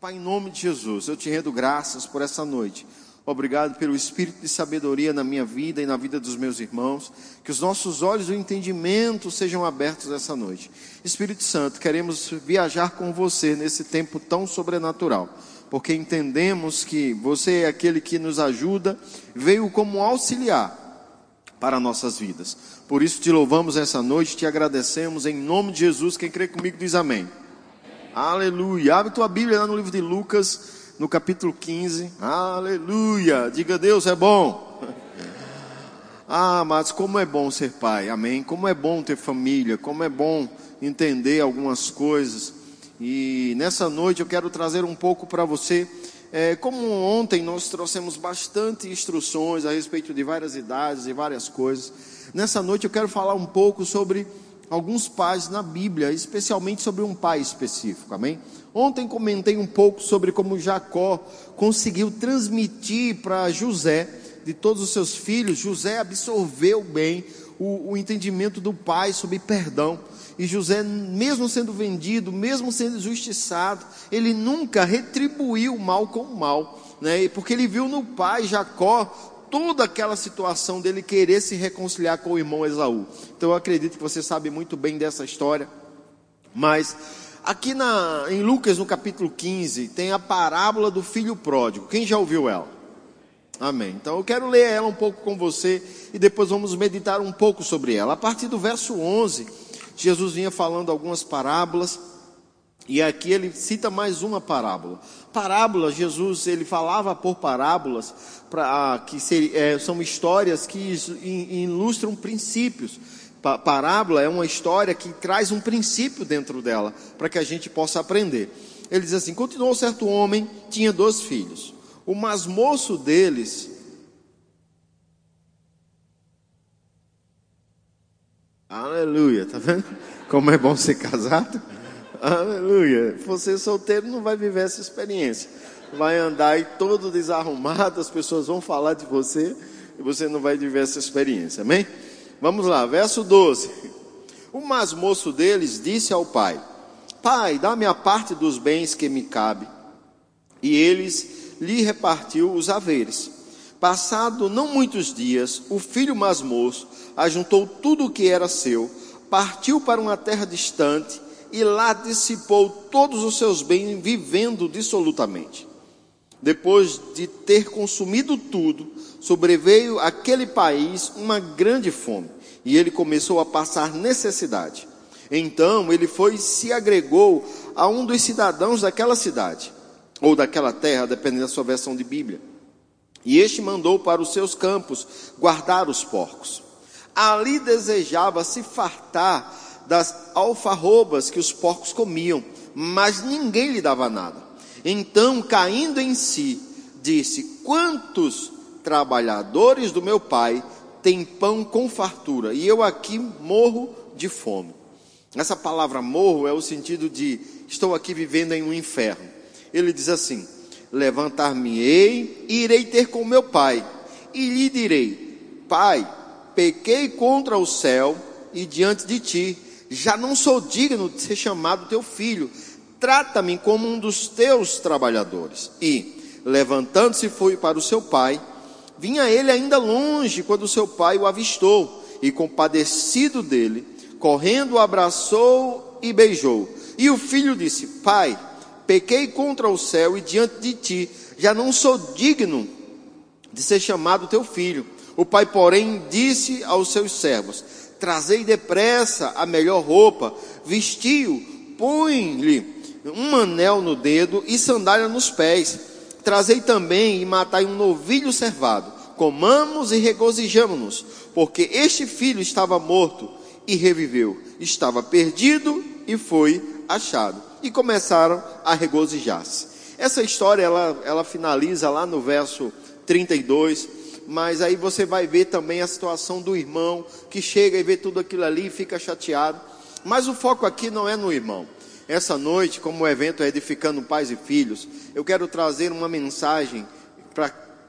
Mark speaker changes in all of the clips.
Speaker 1: Pai, em nome de Jesus, eu te rendo graças por essa noite. Obrigado pelo espírito de sabedoria na minha vida e na vida dos meus irmãos. Que os nossos olhos do entendimento sejam abertos essa noite. Espírito Santo, queremos viajar com você nesse tempo tão sobrenatural, porque entendemos que você é aquele que nos ajuda, veio como auxiliar para nossas vidas. Por isso te louvamos essa noite, te agradecemos em nome de Jesus. Quem crê comigo diz amém. Aleluia. Abre tua Bíblia lá no livro de Lucas, no capítulo 15. Aleluia. Diga Deus é bom. Ah, mas como é bom ser pai, amém. Como é bom ter família, como é bom entender algumas coisas. E nessa noite eu quero trazer um pouco para você. É, como ontem nós trouxemos bastante instruções a respeito de várias idades e várias coisas, nessa noite eu quero falar um pouco sobre alguns pais na Bíblia, especialmente sobre um pai específico, amém? Ontem comentei um pouco sobre como Jacó conseguiu transmitir para José, de todos os seus filhos, José absorveu bem o, o entendimento do pai sobre perdão. E José, mesmo sendo vendido, mesmo sendo justiçado, ele nunca retribuiu o mal com o mal, né? porque ele viu no pai Jacó toda aquela situação dele querer se reconciliar com o irmão Esaú. Então eu acredito que você sabe muito bem dessa história. Mas aqui na, em Lucas, no capítulo 15, tem a parábola do filho pródigo. Quem já ouviu ela? Amém. Então eu quero ler ela um pouco com você e depois vamos meditar um pouco sobre ela. A partir do verso 11, Jesus vinha falando algumas parábolas. E aqui ele cita mais uma parábola. Parábola, Jesus ele falava por parábolas pra, que é, são histórias que ilustram princípios. Pa, parábola é uma história que traz um princípio dentro dela para que a gente possa aprender. Ele diz assim: continuou certo homem tinha dois filhos. O mais moço deles Aleluia, tá vendo? Como é bom ser casado? Aleluia. Você solteiro não vai viver essa experiência. Vai andar aí todo desarrumado, as pessoas vão falar de você e você não vai viver essa experiência. Amém? Vamos lá, verso 12. O mais moço deles disse ao pai: Pai, dá-me a parte dos bens que me cabe. E eles lhe repartiu os haveres. Passado não muitos dias, o filho mais moço ajuntou tudo o que era seu, partiu para uma terra distante e lá dissipou todos os seus bens, vivendo dissolutamente. Depois de ter consumido tudo, sobreveio àquele país uma grande fome, e ele começou a passar necessidade. Então ele foi e se agregou a um dos cidadãos daquela cidade, ou daquela terra, dependendo da sua versão de Bíblia. E este mandou para os seus campos guardar os porcos. Ali desejava se fartar das alfarrobas que os porcos comiam, mas ninguém lhe dava nada. Então, caindo em si, disse: Quantos trabalhadores do meu pai têm pão com fartura, e eu aqui morro de fome. Essa palavra morro é o sentido de estou aqui vivendo em um inferno. Ele diz assim: Levantar-me-ei e irei ter com meu pai, e lhe direi: Pai, pequei contra o céu e diante de ti já não sou digno de ser chamado teu filho, trata-me como um dos teus trabalhadores. E, levantando-se, foi para o seu pai. Vinha ele ainda longe quando seu pai o avistou, e compadecido dele, correndo, o abraçou e beijou. E o filho disse: Pai, pequei contra o céu e diante de ti, já não sou digno de ser chamado teu filho. O pai, porém, disse aos seus servos: trazei depressa a melhor roupa, vestiu, põe-lhe um anel no dedo e sandália nos pés. Trazei também e matai um novilho cervado. Comamos e regozijamo-nos, porque este filho estava morto e reviveu, estava perdido e foi achado. E começaram a regozijar-se. Essa história ela, ela finaliza lá no verso 32 mas aí você vai ver também a situação do irmão que chega e vê tudo aquilo ali e fica chateado. Mas o foco aqui não é no irmão. Essa noite, como o evento é edificando pais e filhos, eu quero trazer uma mensagem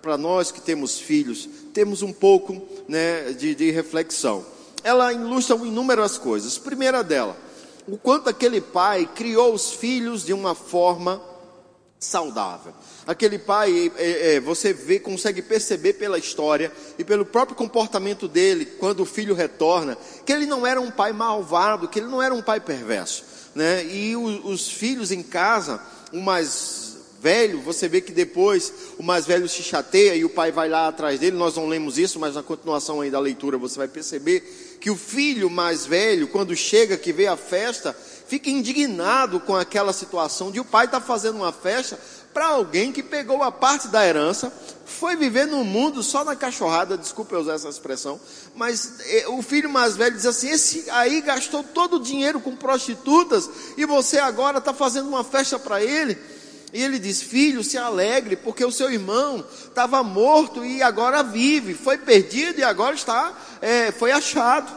Speaker 1: para nós que temos filhos, temos um pouco né, de, de reflexão. Ela ilustra inúmeras coisas. Primeira dela, o quanto aquele pai criou os filhos de uma forma saudável. Aquele pai, é, é, você vê, consegue perceber pela história e pelo próprio comportamento dele, quando o filho retorna, que ele não era um pai malvado, que ele não era um pai perverso. Né? E o, os filhos em casa, o mais velho, você vê que depois o mais velho se chateia e o pai vai lá atrás dele. Nós não lemos isso, mas na continuação aí da leitura você vai perceber que o filho mais velho, quando chega, que vê a festa, fica indignado com aquela situação de o pai tá fazendo uma festa para alguém que pegou a parte da herança, foi viver no mundo só na cachorrada, desculpe eu usar essa expressão, mas é, o filho mais velho diz assim: esse aí gastou todo o dinheiro com prostitutas e você agora está fazendo uma festa para ele. E ele diz: Filho, se alegre, porque o seu irmão estava morto e agora vive, foi perdido e agora está, é, foi achado.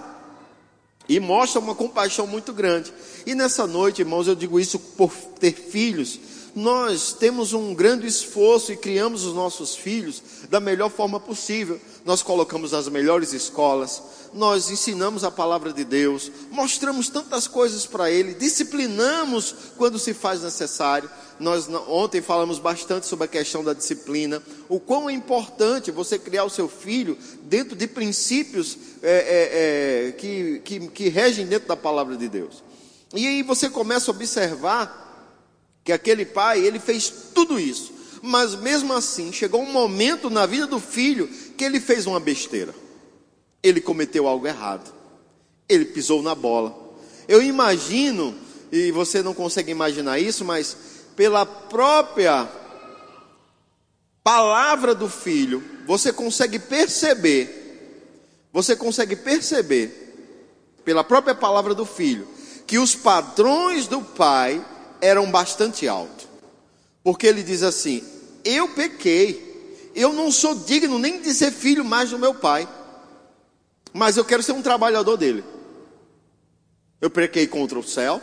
Speaker 1: E mostra uma compaixão muito grande. E nessa noite, irmãos, eu digo isso por ter filhos. Nós temos um grande esforço e criamos os nossos filhos da melhor forma possível. Nós colocamos as melhores escolas, nós ensinamos a palavra de Deus, mostramos tantas coisas para ele, disciplinamos quando se faz necessário. Nós ontem falamos bastante sobre a questão da disciplina, o quão é importante você criar o seu filho dentro de princípios é, é, é, que, que, que regem dentro da palavra de Deus. E aí você começa a observar que aquele pai, ele fez tudo isso, mas mesmo assim chegou um momento na vida do filho que ele fez uma besteira. Ele cometeu algo errado. Ele pisou na bola. Eu imagino, e você não consegue imaginar isso, mas pela própria palavra do filho, você consegue perceber, você consegue perceber, pela própria palavra do filho, que os padrões do pai eram bastante altos. Porque ele diz assim: Eu pequei, eu não sou digno nem de ser filho mais do meu pai, mas eu quero ser um trabalhador dele. Eu pequei contra o céu,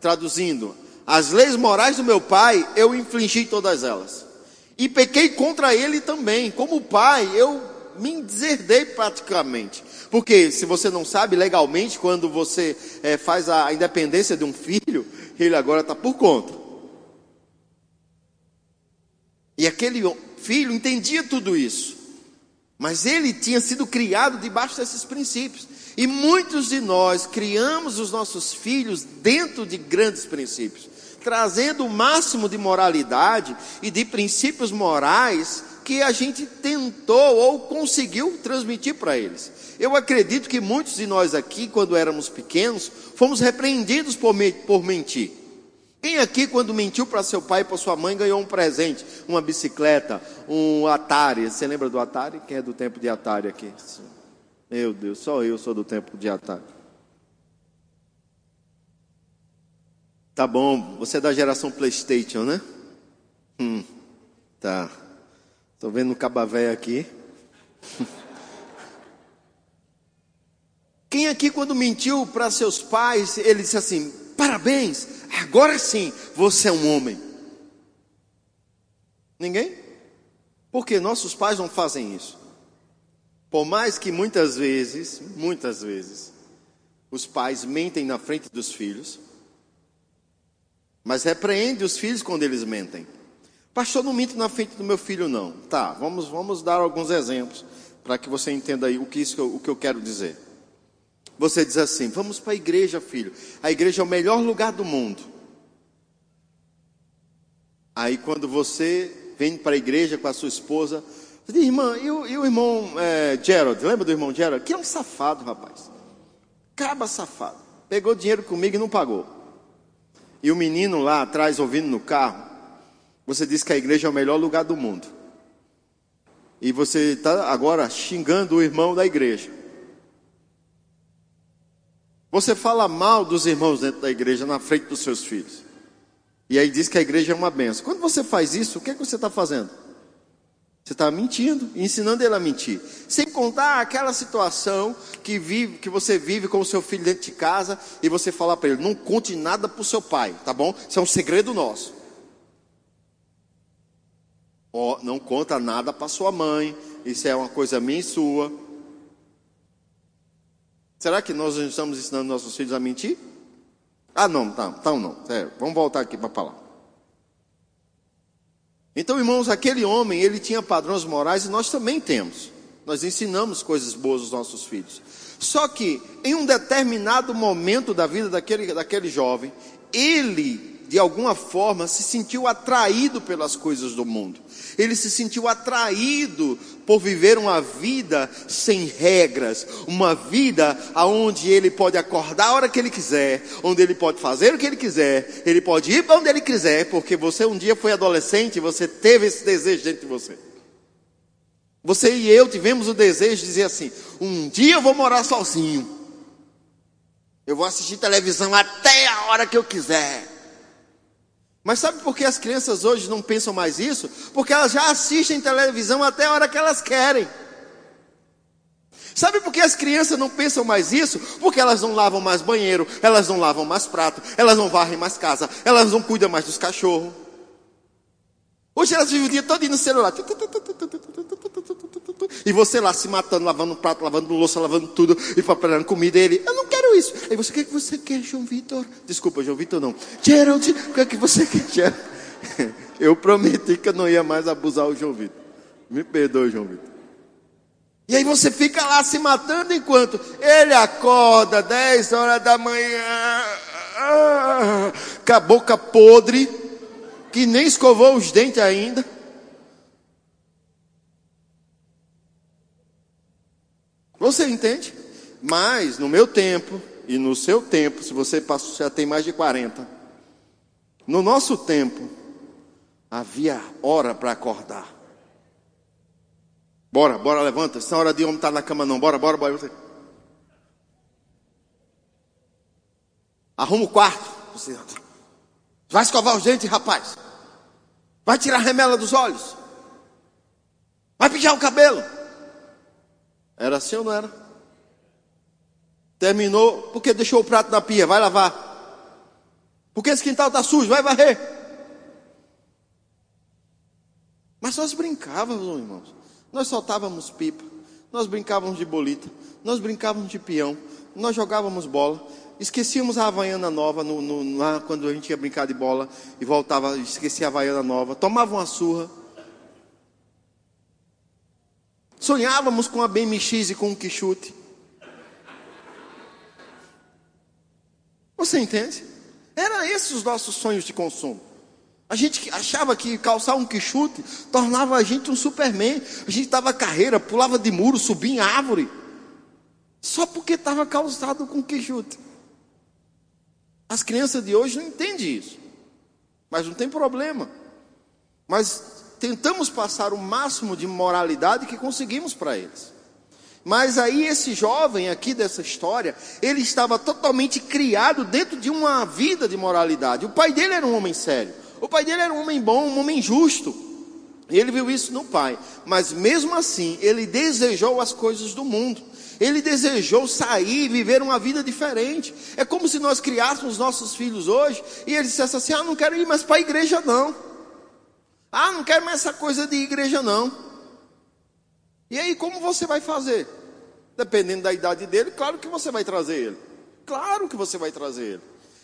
Speaker 1: traduzindo, as leis morais do meu pai, eu infringi todas elas. E pequei contra ele também. Como pai, eu me deserdei praticamente. Porque, se você não sabe, legalmente, quando você é, faz a independência de um filho, ele agora está por conta. E aquele filho entendia tudo isso. Mas ele tinha sido criado debaixo desses princípios. E muitos de nós criamos os nossos filhos dentro de grandes princípios trazendo o máximo de moralidade e de princípios morais que a gente tentou ou conseguiu transmitir para eles. Eu acredito que muitos de nós aqui, quando éramos pequenos, fomos repreendidos por, por mentir. Quem aqui, quando mentiu para seu pai e para sua mãe, ganhou um presente? Uma bicicleta, um Atari. Você lembra do Atari? Quem é do tempo de Atari aqui? Meu Deus, só eu sou do tempo de Atari. Tá bom, você é da geração PlayStation, né? Hum, tá. Tô vendo um cabavé aqui. Quem aqui, quando mentiu para seus pais, ele disse assim: parabéns, agora sim você é um homem? Ninguém? Porque nossos pais não fazem isso. Por mais que muitas vezes, muitas vezes, os pais mentem na frente dos filhos, mas repreende os filhos quando eles mentem. Pastor, não minto na frente do meu filho, não. Tá, vamos, vamos dar alguns exemplos para que você entenda aí o que, isso, o que eu quero dizer. Você diz assim: vamos para a igreja, filho. A igreja é o melhor lugar do mundo. Aí quando você vem para a igreja com a sua esposa, você diz, irmã, e o, e o irmão é, Gerald? Lembra do irmão Gerald? Que é um safado, rapaz. Caba safado. Pegou dinheiro comigo e não pagou e o menino lá atrás ouvindo no carro, você diz que a igreja é o melhor lugar do mundo. E você está agora xingando o irmão da igreja. Você fala mal dos irmãos dentro da igreja na frente dos seus filhos. E aí diz que a igreja é uma benção. Quando você faz isso, o que, é que você está fazendo? Você está mentindo, ensinando ele a mentir. Sem contar aquela situação que, vive, que você vive com o seu filho dentro de casa e você fala para ele: não conte nada para o seu pai, tá bom? Isso é um segredo nosso. Oh, não conta nada para sua mãe, isso é uma coisa minha e sua. Será que nós estamos ensinando nossos filhos a mentir? Ah, não, tá, então não. Vamos voltar aqui para falar. Então, irmãos, aquele homem, ele tinha padrões morais e nós também temos. Nós ensinamos coisas boas aos nossos filhos. Só que, em um determinado momento da vida daquele, daquele jovem, ele, de alguma forma, se sentiu atraído pelas coisas do mundo. Ele se sentiu atraído por viver uma vida sem regras, uma vida onde ele pode acordar a hora que ele quiser, onde ele pode fazer o que ele quiser, ele pode ir para onde ele quiser, porque você um dia foi adolescente e você teve esse desejo dentro de você. Você e eu tivemos o desejo de dizer assim: um dia eu vou morar sozinho, eu vou assistir televisão até a hora que eu quiser. Mas sabe por que as crianças hoje não pensam mais isso? Porque elas já assistem televisão até a hora que elas querem. Sabe por que as crianças não pensam mais isso? Porque elas não lavam mais banheiro, elas não lavam mais prato, elas não varrem mais casa, elas não cuidam mais dos cachorros. Hoje elas vivem o dia todo no celular. E você lá se matando, lavando prato, lavando louça, lavando tudo e preparando comida. E ele, eu não quero isso. Aí você, o que, é que você quer, João Vitor? Desculpa, João Vitor não. Gerald, o que é que você quer, Gerald? Eu prometi que eu não ia mais abusar o João Vitor. Me perdoe, João Vitor. E aí você fica lá se matando enquanto ele acorda 10 horas da manhã, com a boca podre, que nem escovou os dentes ainda. Você entende? Mas no meu tempo e no seu tempo, se você passou, já tem mais de 40, no nosso tempo havia hora para acordar. Bora, bora, levanta. Não é hora de homem estar tá na cama, não. Bora, bora, bora. Arruma o quarto. Você vai escovar os dentes, rapaz. Vai tirar a remela dos olhos. Vai pijar o cabelo. Era assim ou não era? Terminou, porque deixou o prato na pia, vai lavar. Porque esse quintal está sujo, vai varrer. Mas nós brincávamos, irmãos. Nós soltávamos pipa, nós brincávamos de bolita, nós brincávamos de peão, nós jogávamos bola. Esquecíamos a Havaiana nova no, no, quando a gente ia brincar de bola e voltava, esquecia a Havaiana nova, tomava uma surra. Sonhávamos com a BMX e com um quichute. Você entende? Eram esses os nossos sonhos de consumo. A gente achava que calçar um quichute tornava a gente um superman. A gente dava carreira, pulava de muro, subia em árvore. Só porque estava calçado com quichute. As crianças de hoje não entendem isso. Mas não tem problema. Mas tentamos passar o máximo de moralidade que conseguimos para eles. Mas aí esse jovem aqui dessa história, ele estava totalmente criado dentro de uma vida de moralidade. O pai dele era um homem sério. O pai dele era um homem bom, um homem justo. E ele viu isso no pai. Mas mesmo assim, ele desejou as coisas do mundo. Ele desejou sair viver uma vida diferente. É como se nós criássemos nossos filhos hoje e eles dissessem assim: Ah, não quero ir mais para a igreja, não. Ah, não quero mais essa coisa de igreja não. E aí, como você vai fazer? Dependendo da idade dele, claro que você vai trazer ele. Claro que você vai trazer ele.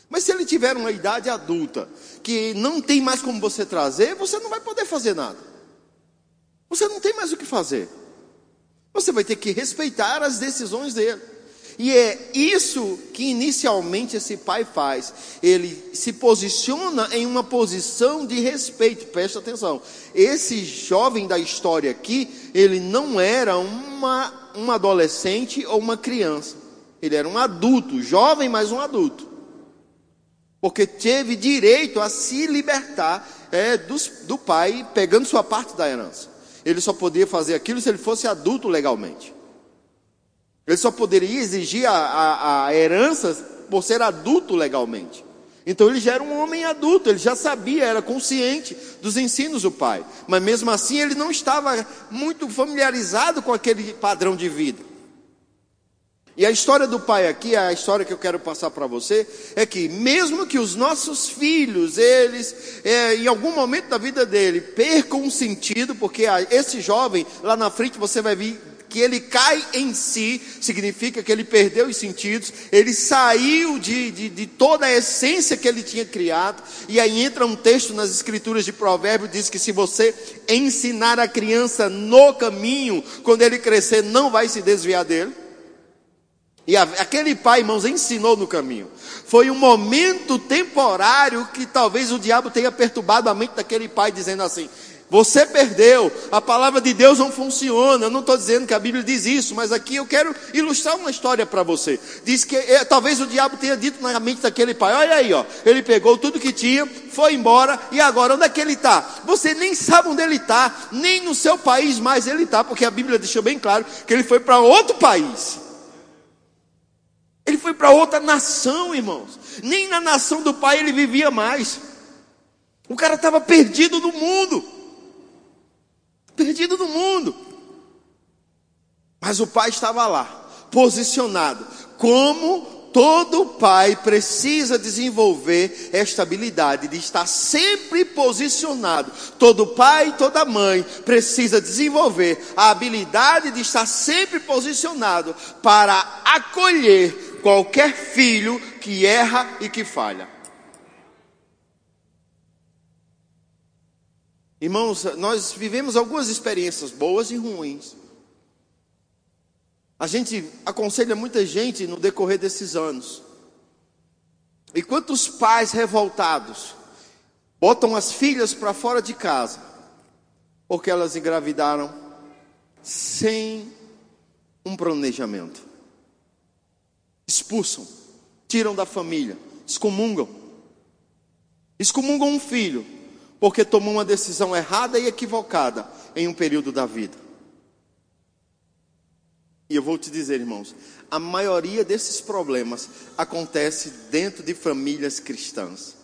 Speaker 1: Mas se ele tiver uma idade adulta, que não tem mais como você trazer, você não vai poder fazer nada. Você não tem mais o que fazer. Você vai ter que respeitar as decisões dele. E é isso que inicialmente esse pai faz. Ele se posiciona em uma posição de respeito. Presta atenção. Esse jovem da história aqui, ele não era uma, um adolescente ou uma criança. Ele era um adulto, jovem, mas um adulto. Porque teve direito a se libertar é, dos, do pai, pegando sua parte da herança. Ele só podia fazer aquilo se ele fosse adulto legalmente. Ele só poderia exigir a, a, a herança por ser adulto legalmente. Então ele já era um homem adulto, ele já sabia, era consciente dos ensinos do pai. Mas mesmo assim ele não estava muito familiarizado com aquele padrão de vida. E a história do pai aqui, a história que eu quero passar para você, é que mesmo que os nossos filhos, eles, é, em algum momento da vida dele, percam um sentido, porque esse jovem, lá na frente você vai vir que ele cai em si, significa que ele perdeu os sentidos, ele saiu de, de, de toda a essência que ele tinha criado, e aí entra um texto nas escrituras de Provérbio, diz que se você ensinar a criança no caminho, quando ele crescer, não vai se desviar dele. E aquele pai, irmãos, ensinou no caminho. Foi um momento temporário que talvez o diabo tenha perturbado a mente daquele pai, dizendo assim: Você perdeu, a palavra de Deus não funciona. Eu não estou dizendo que a Bíblia diz isso, mas aqui eu quero ilustrar uma história para você. Diz que é, talvez o diabo tenha dito na mente daquele pai: Olha aí, ó, ele pegou tudo que tinha, foi embora, e agora onde é que ele está? Você nem sabe onde ele está, nem no seu país mais ele está, porque a Bíblia deixou bem claro que ele foi para outro país. Ele foi para outra nação, irmãos. Nem na nação do pai ele vivia mais. O cara estava perdido no mundo. Perdido no mundo. Mas o pai estava lá, posicionado. Como todo pai precisa desenvolver esta habilidade de estar sempre posicionado. Todo pai e toda mãe precisa desenvolver a habilidade de estar sempre posicionado para acolher qualquer filho que erra e que falha. Irmãos, nós vivemos algumas experiências boas e ruins. A gente aconselha muita gente no decorrer desses anos. E quantos pais revoltados botam as filhas para fora de casa porque elas engravidaram sem um planejamento expulsam, tiram da família, excomungam. Excomungam um filho, porque tomou uma decisão errada e equivocada em um período da vida. E eu vou te dizer, irmãos, a maioria desses problemas acontece dentro de famílias cristãs.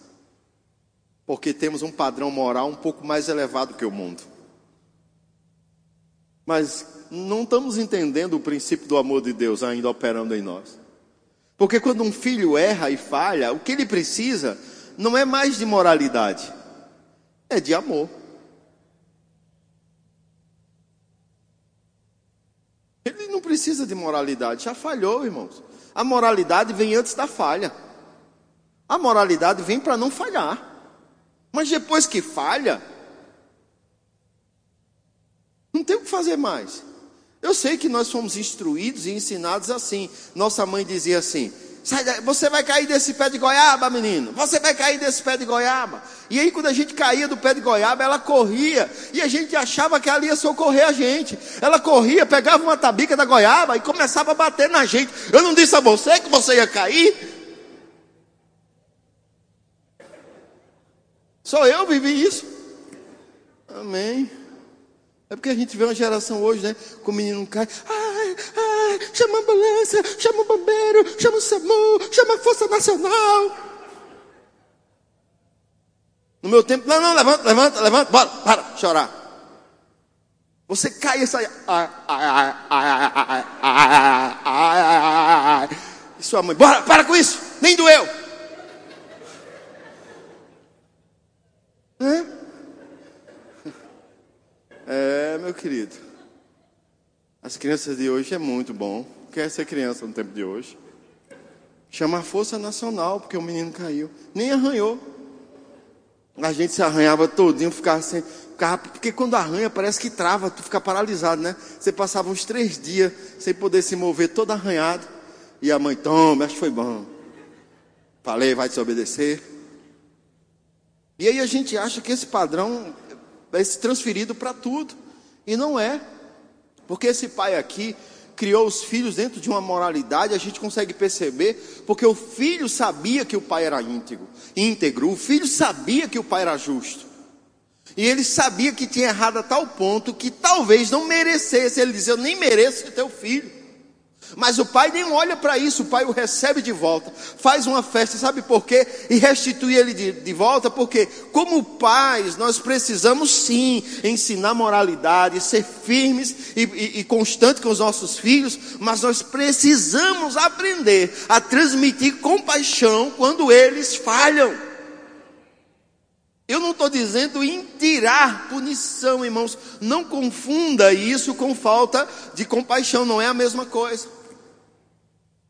Speaker 1: Porque temos um padrão moral um pouco mais elevado que o mundo. Mas não estamos entendendo o princípio do amor de Deus ainda operando em nós. Porque quando um filho erra e falha, o que ele precisa não é mais de moralidade, é de amor. Ele não precisa de moralidade, já falhou, irmãos. A moralidade vem antes da falha. A moralidade vem para não falhar. Mas depois que falha, não tem o que fazer mais. Eu sei que nós fomos instruídos e ensinados assim. Nossa mãe dizia assim: você vai cair desse pé de goiaba, menino. Você vai cair desse pé de goiaba. E aí, quando a gente caía do pé de goiaba, ela corria. E a gente achava que ela ia socorrer a gente. Ela corria, pegava uma tabica da goiaba e começava a bater na gente. Eu não disse a você que você ia cair? Só eu vivi isso. Amém. É porque a gente vê uma geração hoje, né? Com o menino cai. Ai, chama a ambulância, chama o bombeiro, chama o SAMU, chama a Força Nacional. No meu tempo, não, não, levanta, levanta, levanta, bora, para, chorar. Você cai e sai. Ai, ai, ai, ai, E sua mãe, bora, para com isso, nem doeu. Hã? É, meu querido. As crianças de hoje é muito bom. Quer ser criança no tempo de hoje? Chama a Força Nacional, porque o menino caiu. Nem arranhou. A gente se arranhava todinho, ficava sem. Ficava, porque quando arranha parece que trava, tu fica paralisado, né? Você passava uns três dias sem poder se mover, todo arranhado. E a mãe, toma, acho que foi bom. Falei, vai te obedecer. E aí a gente acha que esse padrão vai ser transferido para tudo. E não é. Porque esse pai aqui criou os filhos dentro de uma moralidade, a gente consegue perceber, porque o filho sabia que o pai era íntegro, íntegro, o filho sabia que o pai era justo. E ele sabia que tinha errado a tal ponto que talvez não merecesse. Ele dizia: Eu nem mereço teu filho. Mas o pai nem olha para isso, o pai o recebe de volta, faz uma festa, sabe por quê? E restitui ele de, de volta, porque, como pais, nós precisamos sim ensinar moralidade, ser firmes e, e, e constantes com os nossos filhos, mas nós precisamos aprender a transmitir compaixão quando eles falham. Eu não estou dizendo em tirar punição, irmãos. Não confunda isso com falta de compaixão, não é a mesma coisa.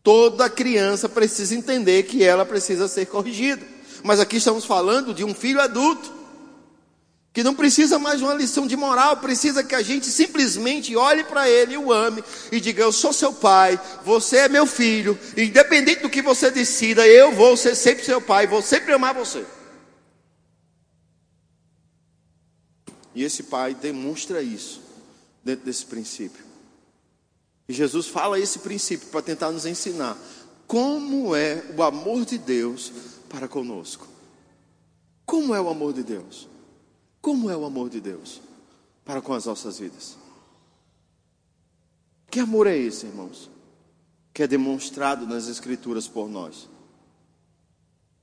Speaker 1: Toda criança precisa entender que ela precisa ser corrigida. Mas aqui estamos falando de um filho adulto, que não precisa mais de uma lição de moral, precisa que a gente simplesmente olhe para ele, o ame e diga: Eu sou seu pai, você é meu filho, independente do que você decida, eu vou ser sempre seu pai, vou sempre amar você. E esse pai demonstra isso dentro desse princípio. E Jesus fala esse princípio para tentar nos ensinar como é o amor de Deus para conosco. Como é o amor de Deus? Como é o amor de Deus para com as nossas vidas? Que amor é esse, irmãos? Que é demonstrado nas Escrituras por nós.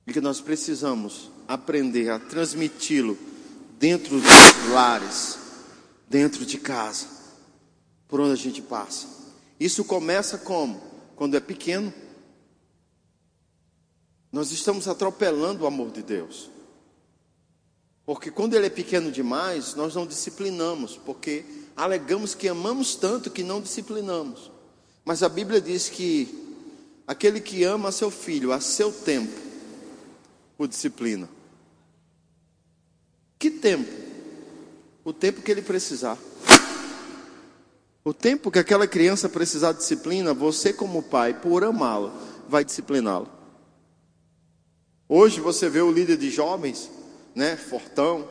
Speaker 1: E que nós precisamos aprender a transmiti-lo dentro dos lares, dentro de casa, por onde a gente passa. Isso começa como? Quando é pequeno. Nós estamos atropelando o amor de Deus. Porque quando ele é pequeno demais, nós não disciplinamos, porque alegamos que amamos tanto que não disciplinamos. Mas a Bíblia diz que aquele que ama seu filho a seu tempo, o disciplina. Que tempo? O tempo que ele precisar. O tempo que aquela criança precisar de disciplina, você, como pai, por amá-la, vai discipliná-la. Hoje você vê o líder de jovens, né, fortão,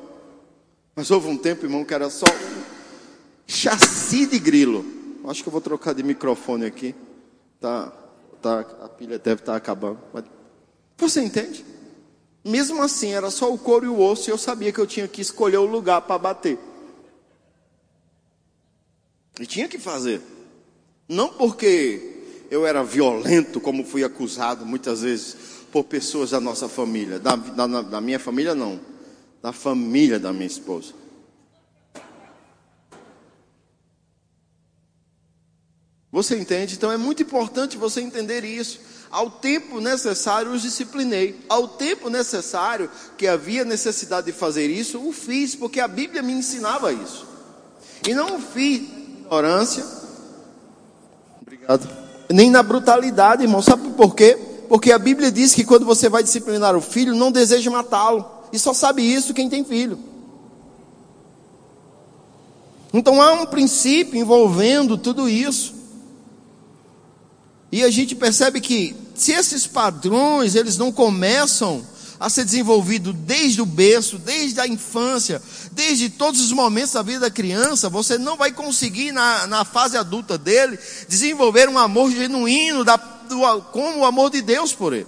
Speaker 1: mas houve um tempo, irmão, que era só chassi de grilo. Acho que eu vou trocar de microfone aqui. Tá, tá, a pilha deve estar acabando. Mas você entende? Mesmo assim, era só o couro e o osso, e eu sabia que eu tinha que escolher o lugar para bater. E tinha que fazer. Não porque eu era violento, como fui acusado muitas vezes por pessoas da nossa família. Da, da, da minha família, não. Da família da minha esposa. Você entende? Então é muito importante você entender isso. Ao tempo necessário, os disciplinei. Ao tempo necessário que havia necessidade de fazer isso, o fiz, porque a Bíblia me ensinava isso. E não o fiz ignorância. Obrigado. Nem na brutalidade, irmão. Sabe por quê? Porque a Bíblia diz que quando você vai disciplinar o filho, não deseja matá-lo. E só sabe isso quem tem filho. Então há um princípio envolvendo tudo isso. E a gente percebe que se esses padrões eles não começam a ser desenvolvidos desde o berço, desde a infância, desde todos os momentos da vida da criança, você não vai conseguir na, na fase adulta dele desenvolver um amor genuíno da, do, como o amor de Deus por ele.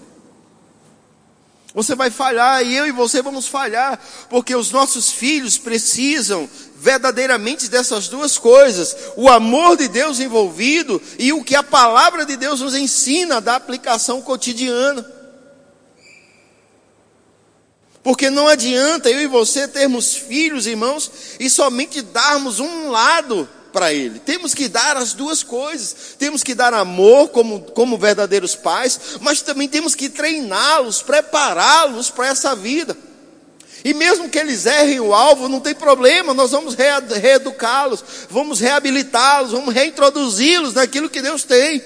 Speaker 1: Você vai falhar e eu e você vamos falhar, porque os nossos filhos precisam verdadeiramente dessas duas coisas: o amor de Deus envolvido e o que a palavra de Deus nos ensina da aplicação cotidiana. Porque não adianta eu e você termos filhos, irmãos, e somente darmos um lado para ele. Temos que dar as duas coisas. Temos que dar amor como, como verdadeiros pais, mas também temos que treiná-los, prepará-los para essa vida. E mesmo que eles errem o alvo, não tem problema, nós vamos reeducá-los, vamos reabilitá-los, vamos reintroduzi-los naquilo que Deus tem.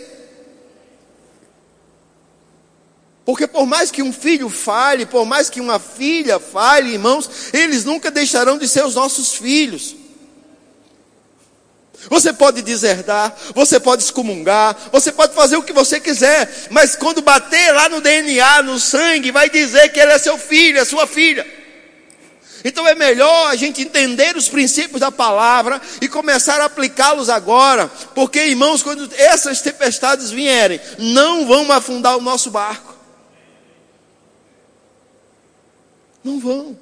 Speaker 1: Porque por mais que um filho falhe, por mais que uma filha falhe, irmãos, eles nunca deixarão de ser os nossos filhos. Você pode deserdar, você pode excomungar, você pode fazer o que você quiser, mas quando bater lá no DNA, no sangue, vai dizer que ele é seu filho, é sua filha. Então é melhor a gente entender os princípios da palavra e começar a aplicá-los agora, porque irmãos, quando essas tempestades vierem, não vão afundar o nosso barco. Não vão.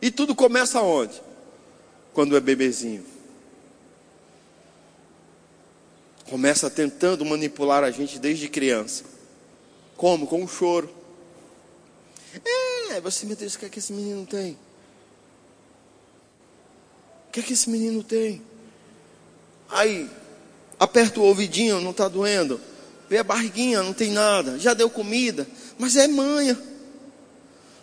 Speaker 1: E tudo começa onde? Quando é bebezinho. começa tentando manipular a gente desde criança. Como? Com o choro. É, você, meu Deus, o que é que esse menino tem? O que é que esse menino tem? Aí, aperta o ouvidinho, não está doendo. Vê a barriguinha, não tem nada. Já deu comida, mas é manha.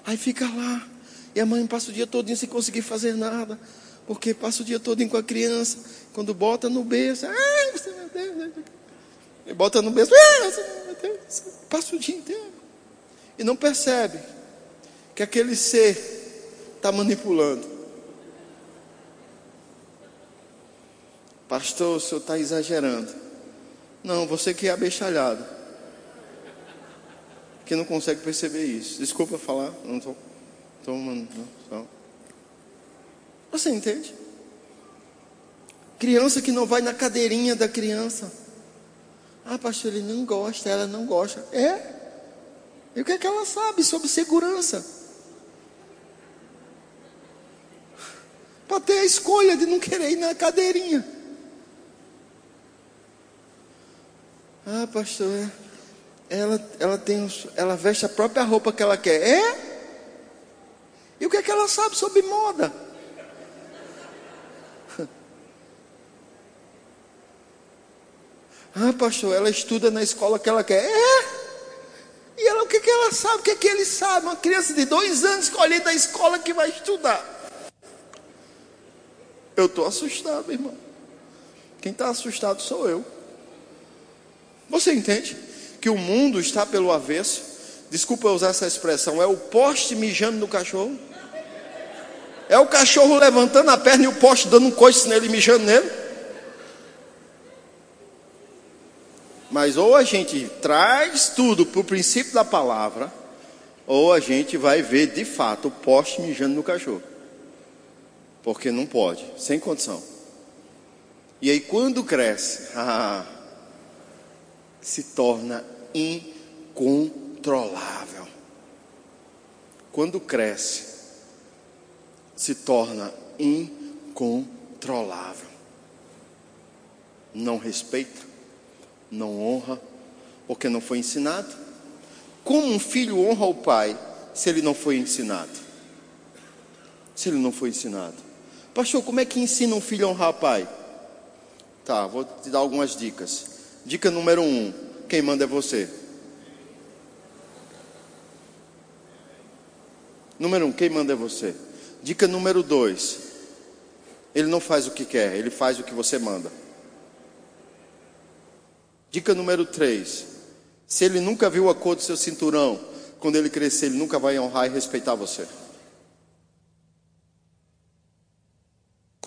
Speaker 1: Aí fica lá. E a mãe passa o dia todo sem conseguir fazer nada. Porque passa o dia todo com a criança. Quando bota no berço, meu Deus. E bota no berço, você meu Deus. Passa o dia inteiro. E não percebe que aquele ser está manipulando. Pastor, o senhor está exagerando. Não, você que é abestalhado. Que não consegue perceber isso. Desculpa falar, não estou. Não, não. Você entende? Criança que não vai na cadeirinha da criança. Ah, pastor, ele não gosta, ela não gosta. É? E o que é que ela sabe sobre segurança? Para ter a escolha de não querer ir na cadeirinha. Ah, pastor, é. Ela, ela, tem, ela veste a própria roupa que ela quer. É? E o que é que ela sabe sobre moda? Ah, pastor, ela estuda na escola que ela quer. É? E ela, o que, que ela sabe? O que, que ele sabe? Uma criança de dois anos escolhendo a escola que vai estudar. Eu estou assustado, irmão. Quem está assustado sou eu. Você entende que o mundo está pelo avesso? Desculpa eu usar essa expressão. É o poste mijando no cachorro? É o cachorro levantando a perna e o poste dando um coice nele, mijando nele? Mas ou a gente traz tudo para o princípio da palavra, ou a gente vai ver de fato o poste mijando no cachorro. Porque não pode, sem condição. E aí quando cresce, ah, se torna incontrolável. Quando cresce, se torna incontrolável. Não respeita, não honra, porque não foi ensinado. Como um filho honra o pai se ele não foi ensinado? Se ele não foi ensinado. Pastor, como é que ensina um filho a honrar o pai? Tá, vou te dar algumas dicas. Dica número um: quem manda é você. Número um, quem manda é você. Dica número dois: ele não faz o que quer, ele faz o que você manda. Dica número 3: se ele nunca viu a cor do seu cinturão, quando ele crescer, ele nunca vai honrar e respeitar você.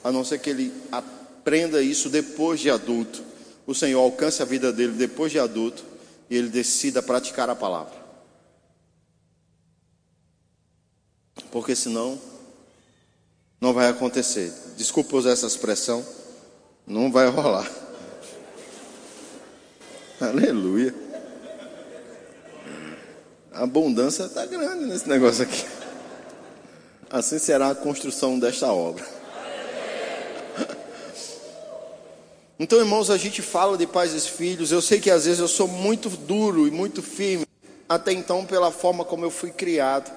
Speaker 1: A não ser que ele aprenda isso depois de adulto. O Senhor alcance a vida dele depois de adulto e ele decida praticar a palavra. Porque senão, não vai acontecer. Desculpa usar essa expressão, não vai rolar. Aleluia. A abundância está grande nesse negócio aqui. Assim será a construção desta obra. Então, irmãos, a gente fala de pais e filhos. Eu sei que às vezes eu sou muito duro e muito firme, até então, pela forma como eu fui criado.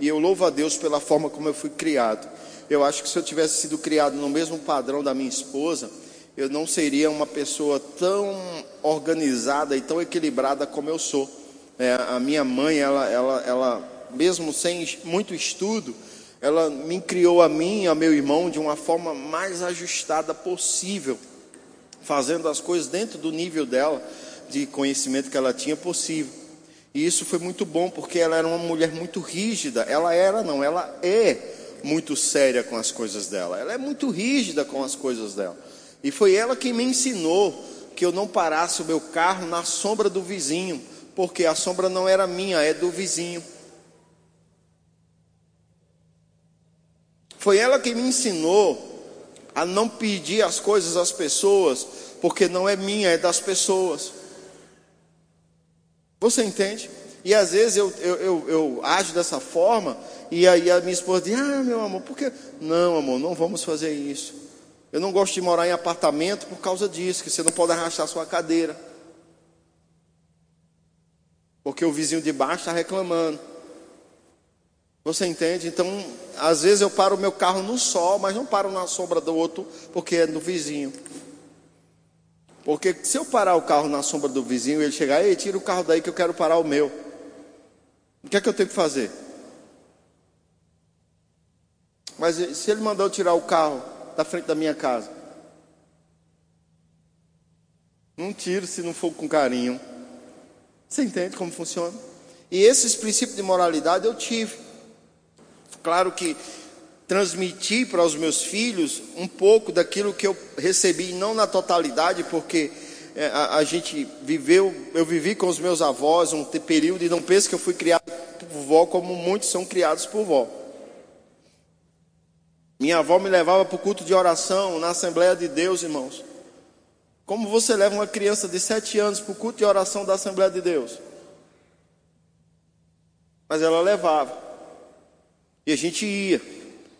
Speaker 1: E eu louvo a Deus pela forma como eu fui criado. Eu acho que se eu tivesse sido criado no mesmo padrão da minha esposa, eu não seria uma pessoa tão organizada e tão equilibrada como eu sou. É, a minha mãe, ela, ela, ela, mesmo sem muito estudo, ela me criou a mim e a meu irmão de uma forma mais ajustada possível, fazendo as coisas dentro do nível dela, de conhecimento que ela tinha possível. E isso foi muito bom, porque ela era uma mulher muito rígida. Ela era, não, ela é muito séria com as coisas dela. Ela é muito rígida com as coisas dela. E foi ela quem me ensinou que eu não parasse o meu carro na sombra do vizinho, porque a sombra não era minha, é do vizinho. Foi ela que me ensinou a não pedir as coisas às pessoas, porque não é minha, é das pessoas. Você entende? E às vezes eu, eu, eu, eu ajo dessa forma, e aí a minha esposa diz: Ah, meu amor, por que? Não, amor, não vamos fazer isso. Eu não gosto de morar em apartamento por causa disso, que você não pode arrastar sua cadeira. Porque o vizinho de baixo está reclamando. Você entende? Então, às vezes eu paro o meu carro no sol, mas não paro na sombra do outro, porque é do vizinho. Porque se eu parar o carro na sombra do vizinho ele chegar, ei, tira o carro daí que eu quero parar o meu. O que é que eu tenho que fazer? Mas se ele mandou tirar o carro da frente da minha casa? Não tiro se não for com carinho. Você entende como funciona? E esses princípios de moralidade eu tive. Claro que transmiti para os meus filhos um pouco daquilo que eu recebi, não na totalidade, porque é, a, a, gente viveu, eu vivi com os meus avós um período e não penso que eu fui criado por vó como muitos são criados por vó. Minha avó me levava para o culto de oração na Assembleia de Deus, irmãos. Como você leva uma criança de sete anos para o culto de oração da Assembleia de Deus? Mas ela levava. E a gente ia.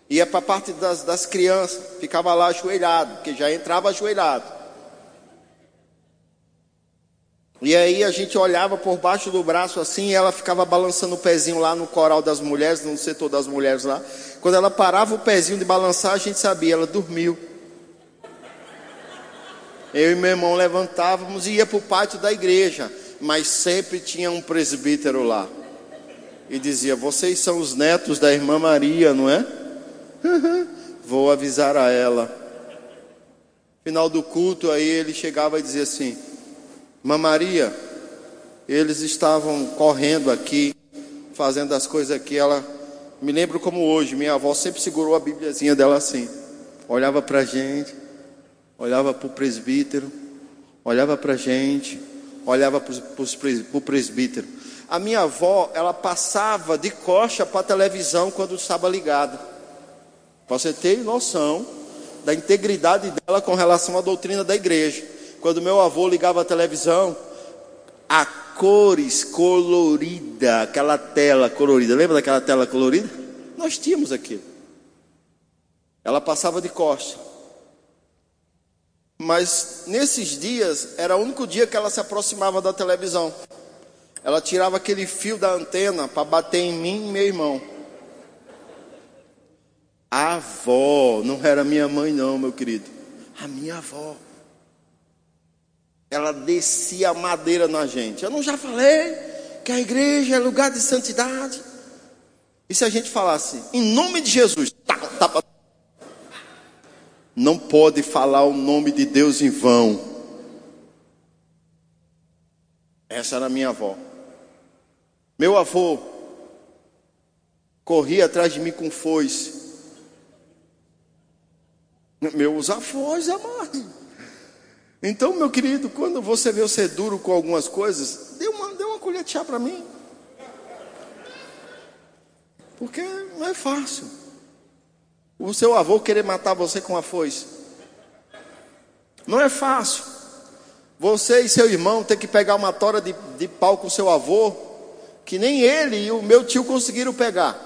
Speaker 1: Ia para a parte das, das crianças. Ficava lá ajoelhado, porque já entrava ajoelhado. E aí a gente olhava por baixo do braço assim, e ela ficava balançando o pezinho lá no coral das mulheres, no setor das mulheres lá. Quando ela parava o pezinho de balançar, a gente sabia, ela dormiu. Eu e meu irmão levantávamos e ia para o pátio da igreja, mas sempre tinha um presbítero lá. E dizia: Vocês são os netos da irmã Maria, não é? Vou avisar a ela. Final do culto, aí ele chegava e dizia assim: Irmã Maria, eles estavam correndo aqui, fazendo as coisas aqui. Ela, me lembro como hoje, minha avó sempre segurou a Bíbliazinha dela assim, olhava para a gente olhava para o presbítero, olhava para a gente, olhava para o presbítero. A minha avó, ela passava de coxa para a televisão quando estava ligada. Para você ter noção da integridade dela com relação à doutrina da igreja. Quando meu avô ligava a televisão, a cores colorida, aquela tela colorida, lembra daquela tela colorida? Nós tínhamos aquilo. Ela passava de costa. Mas nesses dias era o único dia que ela se aproximava da televisão. Ela tirava aquele fio da antena para bater em mim e meu irmão. A avó, não era minha mãe, não, meu querido. A minha avó. Ela descia a madeira na gente. Eu não já falei que a igreja é lugar de santidade. E se a gente falasse, em nome de Jesus, não pode falar o nome de Deus em vão. Essa era minha avó. Meu avô corria atrás de mim com foice. Meus avós, amado. Então, meu querido, quando você vê eu ser duro com algumas coisas, dê uma, dê uma colher de chá para mim. Porque não é fácil o seu avô querer matar você com a foice. Não é fácil. Você e seu irmão ter que pegar uma tora de, de pau com seu avô, que nem ele e o meu tio conseguiram pegar.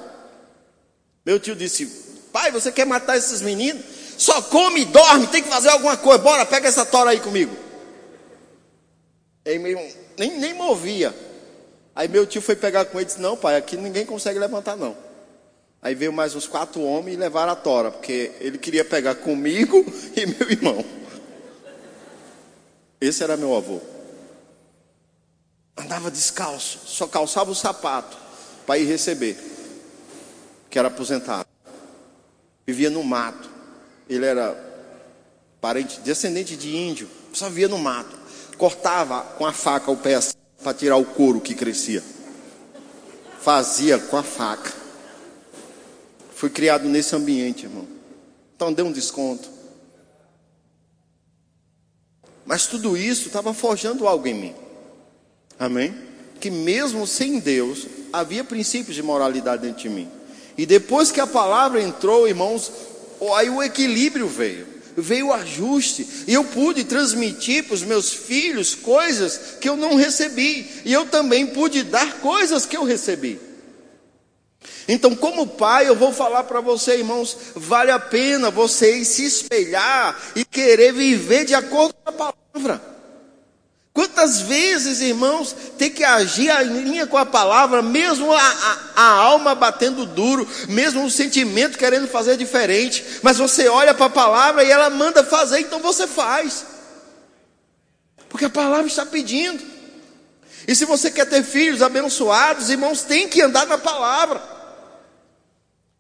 Speaker 1: Meu tio disse: Pai, você quer matar esses meninos? Só come e dorme, tem que fazer alguma coisa. Bora, pega essa tora aí comigo. Meu, nem, nem movia. Aí meu tio foi pegar com ele e disse: Não, pai, aqui ninguém consegue levantar, não. Aí veio mais uns quatro homens e levaram a tora, porque ele queria pegar comigo e meu irmão. Esse era meu avô. Andava descalço, só calçava o sapato para ir receber, que era aposentado. Vivia no mato. Ele era parente, descendente de índio, só vivia no mato. Cortava com a faca o pé assim, para tirar o couro que crescia. Fazia com a faca. Fui criado nesse ambiente, irmão. Então dê um desconto. Mas tudo isso estava forjando algo em mim. Amém? Que mesmo sem Deus, havia princípios de moralidade dentro de mim. E depois que a palavra entrou, irmãos, aí o equilíbrio veio. Veio o ajuste. E eu pude transmitir para os meus filhos coisas que eu não recebi. E eu também pude dar coisas que eu recebi. Então, como pai, eu vou falar para você, irmãos, vale a pena vocês se espelhar e querer viver de acordo com a palavra. Quantas vezes, irmãos, tem que agir em linha com a palavra, mesmo a, a, a, alma batendo duro, mesmo o sentimento querendo fazer diferente, mas você olha para a palavra e ela manda fazer, então você faz, porque a palavra está pedindo. E se você quer ter filhos abençoados, irmãos, tem que andar na palavra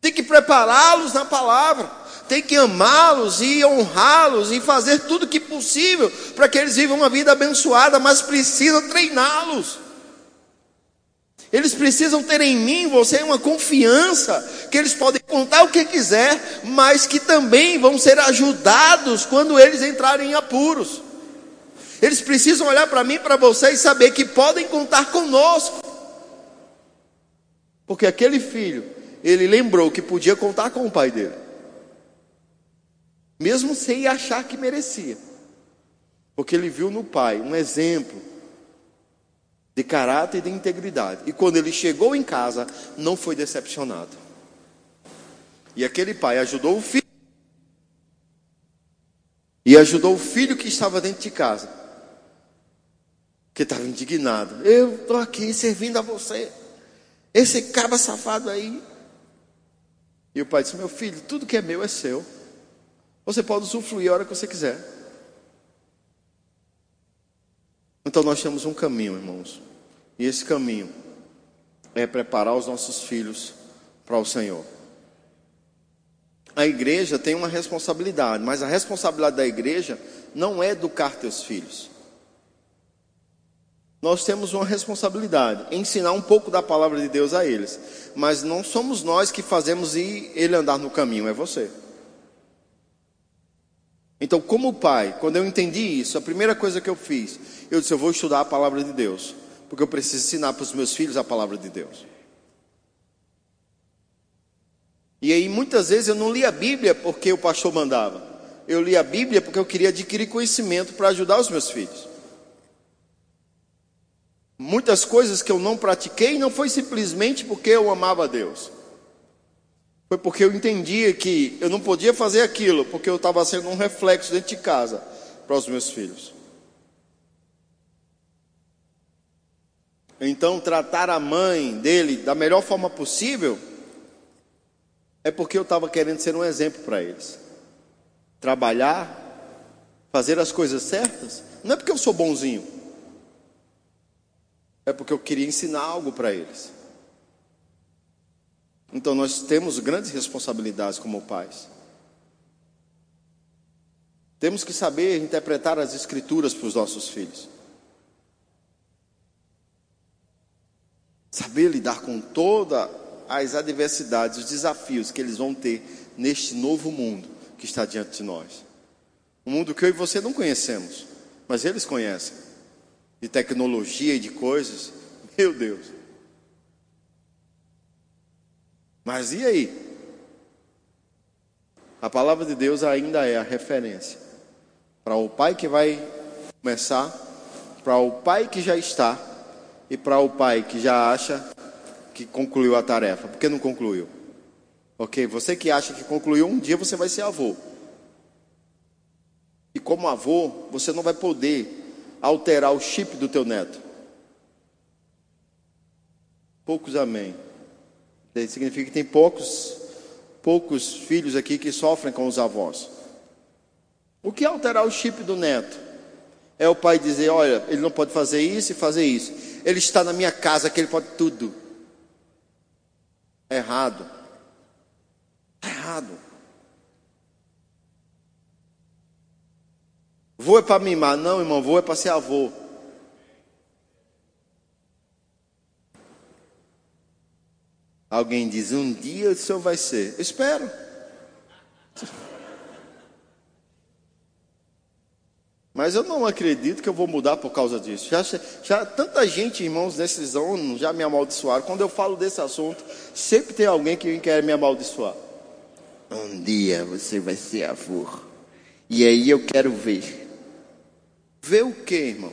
Speaker 1: Tem que prepará-los na palavra. Tem que amá-los e honrá-los e fazer tudo que possível para que eles vivam uma vida abençoada, mas precisa treiná-los. Eles precisam ter em mim, você, uma confiança que eles podem contar o que quiser, mas que também vão ser ajudados quando eles entrarem em apuros. Eles precisam olhar para mim, para você e saber que podem contar conosco. Porque aquele filho, ele lembrou que podia contar com o pai dele, mesmo sem achar que merecia, porque ele viu no pai um exemplo de caráter e de integridade. E quando ele chegou em casa, não foi decepcionado. E aquele pai ajudou o filho. E ajudou o filho que estava dentro de casa. Que estava indignado. Eu estou aqui servindo a você. Esse caba safado aí. E o pai disse: Meu filho, tudo que é meu é seu. Você pode usufruir a hora que você quiser. Então nós temos um caminho, irmãos. E esse caminho é preparar os nossos filhos para o Senhor. A igreja tem uma responsabilidade, mas a responsabilidade da igreja não é educar teus filhos. Nós temos uma responsabilidade, ensinar um pouco da palavra de Deus a eles, mas não somos nós que fazemos ele andar no caminho, é você. Então, como pai, quando eu entendi isso, a primeira coisa que eu fiz, eu disse: eu vou estudar a palavra de Deus porque eu preciso ensinar para os meus filhos a palavra de Deus. E aí muitas vezes eu não li a Bíblia porque o pastor mandava. Eu li a Bíblia porque eu queria adquirir conhecimento para ajudar os meus filhos. Muitas coisas que eu não pratiquei não foi simplesmente porque eu amava Deus. Foi porque eu entendia que eu não podia fazer aquilo, porque eu estava sendo um reflexo dentro de casa para os meus filhos. então tratar a mãe dele da melhor forma possível, é porque eu estava querendo ser um exemplo para eles. Trabalhar, fazer as coisas certas, não é porque eu sou bonzinho, é porque eu queria ensinar algo para eles. Então nós temos grandes responsabilidades como pais. Temos que saber interpretar as escrituras para os nossos filhos. Saber lidar com todas as adversidades, os desafios que eles vão ter neste novo mundo que está diante de nós. Um mundo que eu e você não conhecemos, mas eles conhecem. De tecnologia e de coisas. Meu Deus. Mas e aí? A palavra de Deus ainda é a referência para o pai que vai começar, para o pai que já está e para o pai que já acha que concluiu a tarefa. Por que não concluiu? Ok, você que acha que concluiu, um dia você vai ser avô. E como avô, você não vai poder alterar o chip do teu neto. Poucos amém. Significa que tem poucos, poucos filhos aqui que sofrem com os avós. O que é alterar o chip do neto? É o pai dizer: olha, ele não pode fazer isso e fazer isso. Ele está na minha casa, que ele pode tudo. É errado. É errado. Vou é para mimar. Não, irmão, vou é para ser avô. Alguém diz: um dia o senhor vai ser. Eu espero. Mas eu não acredito que eu vou mudar por causa disso. Já, já tanta gente, irmãos, nesses anos já me amaldiçoaram. Quando eu falo desse assunto, sempre tem alguém que quer me amaldiçoar. Um dia você vai ser avô. E aí eu quero ver. Ver o que, irmão?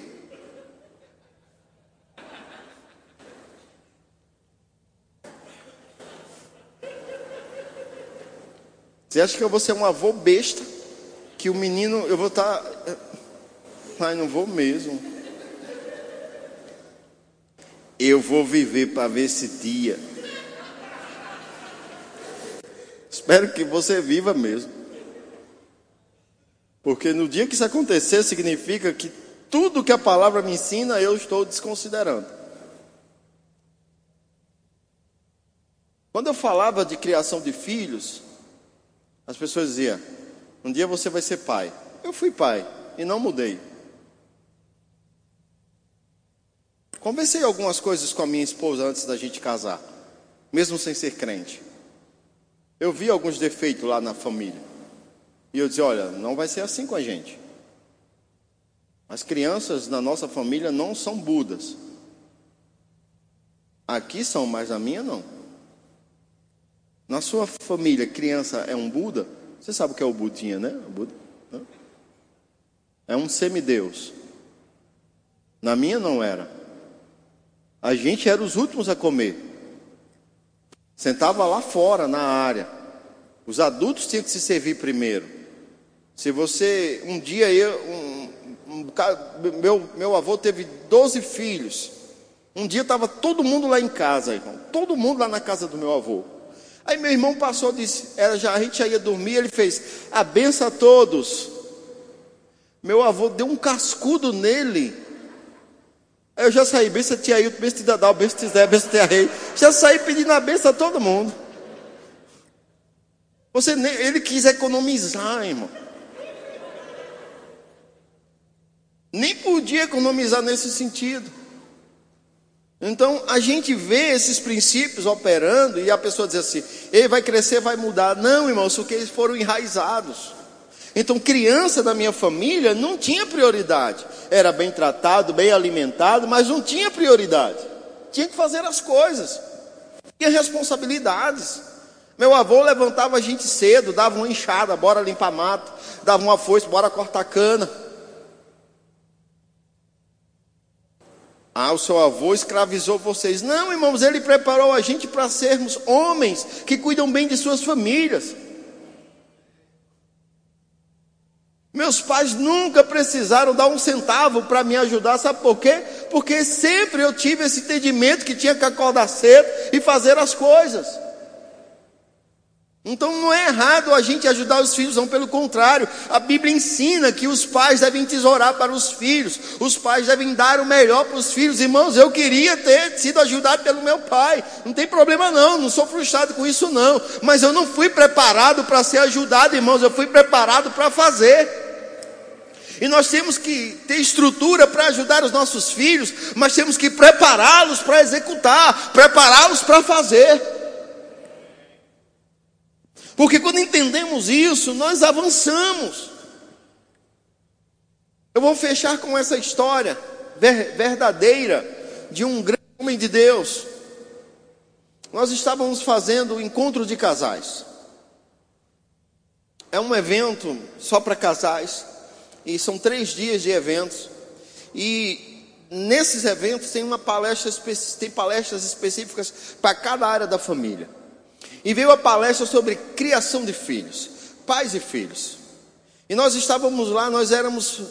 Speaker 1: Você acha que eu vou ser um avô besta? Que o menino, eu vou estar. Tá Pai, não vou mesmo. Eu vou viver para ver esse dia. Espero que você viva mesmo. Porque no dia que isso acontecer, significa que tudo que a palavra me ensina, eu estou desconsiderando. Quando eu falava de criação de filhos, as pessoas diziam: um dia você vai ser pai. Eu fui pai e não mudei. Conversei algumas coisas com a minha esposa antes da gente casar, mesmo sem ser crente. Eu vi alguns defeitos lá na família. E eu disse: olha, não vai ser assim com a gente. As crianças na nossa família não são budas. Aqui são, mas na minha não. Na sua família, criança é um Buda? Você sabe o que é o Budinha, né? O Buda? É um semideus. Na minha não era. A gente era os últimos a comer. Sentava lá fora, na área. Os adultos tinham que se servir primeiro. Se você, um dia eu, um, um, meu, meu avô teve 12 filhos. Um dia estava todo mundo lá em casa, irmão. Todo mundo lá na casa do meu avô. Aí meu irmão passou, disse, era já, a gente já ia dormir, ele fez, a benção a todos. Meu avô deu um cascudo nele. Eu já saí, benção tia Ailton, benção tia Dadal, benção tia Zé, benção tia Rei. Já saí pedindo a benção a todo mundo. Você ele quis economizar, irmão. Nem podia economizar nesse sentido. Então a gente vê esses princípios operando e a pessoa diz assim: ele vai crescer, vai mudar. Não, irmãos, porque eles foram enraizados. Então, criança da minha família não tinha prioridade. Era bem tratado, bem alimentado, mas não tinha prioridade. Tinha que fazer as coisas. Tinha responsabilidades. Meu avô levantava a gente cedo, dava uma enxada, bora limpar mato, dava uma foice, bora cortar cana. Ah, o seu avô escravizou vocês. Não, irmãos, ele preparou a gente para sermos homens que cuidam bem de suas famílias. Meus pais nunca precisaram dar um centavo para me ajudar, sabe por quê? Porque sempre eu tive esse entendimento que tinha que acordar cedo e fazer as coisas. Então não é errado a gente ajudar os filhos, não, pelo contrário, a Bíblia ensina que os pais devem tesourar para os filhos, os pais devem dar o melhor para os filhos. Irmãos, eu queria ter sido ajudado pelo meu pai, não tem problema não, não sou frustrado com isso não, mas eu não fui preparado para ser ajudado, irmãos, eu fui preparado para fazer. E nós temos que ter estrutura para ajudar os nossos filhos, mas temos que prepará-los para executar, prepará-los para fazer. Porque quando entendemos isso, nós avançamos. Eu vou fechar com essa história verdadeira de um grande homem de Deus. Nós estávamos fazendo o encontro de casais. É um evento só para casais e são três dias de eventos. E nesses eventos tem uma palestra, tem palestras específicas para cada área da família. E veio a palestra sobre criação de filhos, pais e filhos. E nós estávamos lá, nós éramos